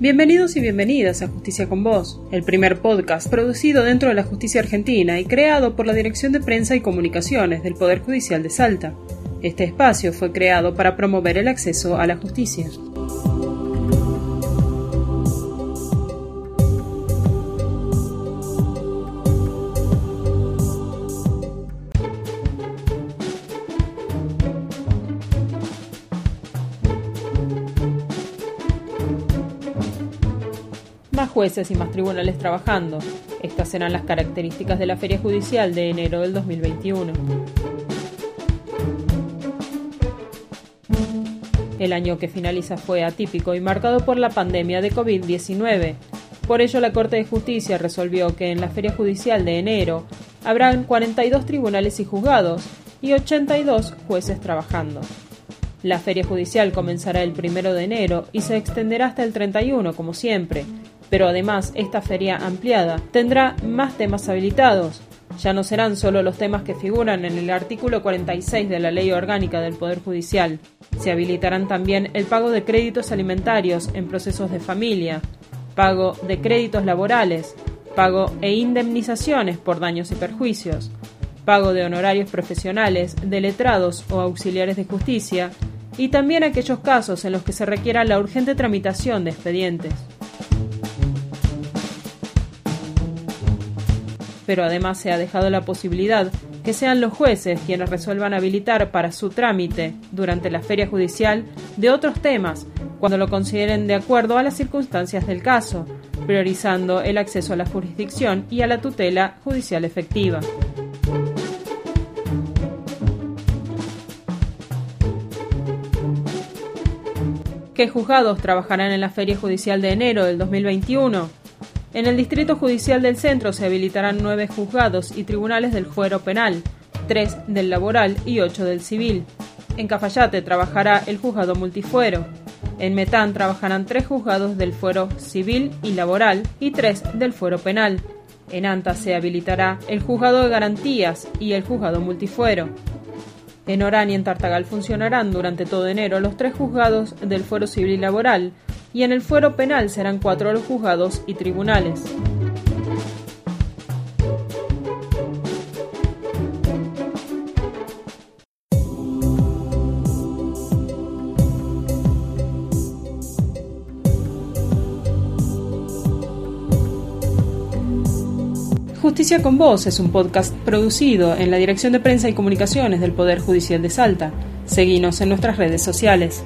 Bienvenidos y bienvenidas a Justicia con Vos, el primer podcast producido dentro de la justicia argentina y creado por la Dirección de Prensa y Comunicaciones del Poder Judicial de Salta. Este espacio fue creado para promover el acceso a la justicia. Jueces y más tribunales trabajando. Estas serán las características de la Feria Judicial de enero del 2021. El año que finaliza fue atípico y marcado por la pandemia de COVID-19. Por ello, la Corte de Justicia resolvió que en la Feria Judicial de enero habrán 42 tribunales y juzgados y 82 jueces trabajando. La feria judicial comenzará el primero de enero y se extenderá hasta el 31, como siempre, pero además esta feria ampliada tendrá más temas habilitados. Ya no serán solo los temas que figuran en el artículo 46 de la Ley Orgánica del Poder Judicial. Se habilitarán también el pago de créditos alimentarios en procesos de familia, pago de créditos laborales, pago e indemnizaciones por daños y perjuicios, pago de honorarios profesionales, de letrados o auxiliares de justicia, y también aquellos casos en los que se requiera la urgente tramitación de expedientes. Pero además se ha dejado la posibilidad que sean los jueces quienes resuelvan habilitar para su trámite durante la feria judicial de otros temas, cuando lo consideren de acuerdo a las circunstancias del caso, priorizando el acceso a la jurisdicción y a la tutela judicial efectiva. ¿Qué juzgados trabajarán en la Feria Judicial de enero del 2021? En el Distrito Judicial del Centro se habilitarán nueve juzgados y tribunales del fuero penal, tres del laboral y ocho del civil. En Cafayate trabajará el juzgado multifuero. En Metán trabajarán tres juzgados del fuero civil y laboral y tres del fuero penal. En Anta se habilitará el juzgado de garantías y el juzgado multifuero. En Orán y en Tartagal funcionarán durante todo enero los tres juzgados del fuero civil y laboral, y en el fuero penal serán cuatro los juzgados y tribunales. Justicia con Vos es un podcast producido en la Dirección de Prensa y Comunicaciones del Poder Judicial de Salta. Seguimos en nuestras redes sociales.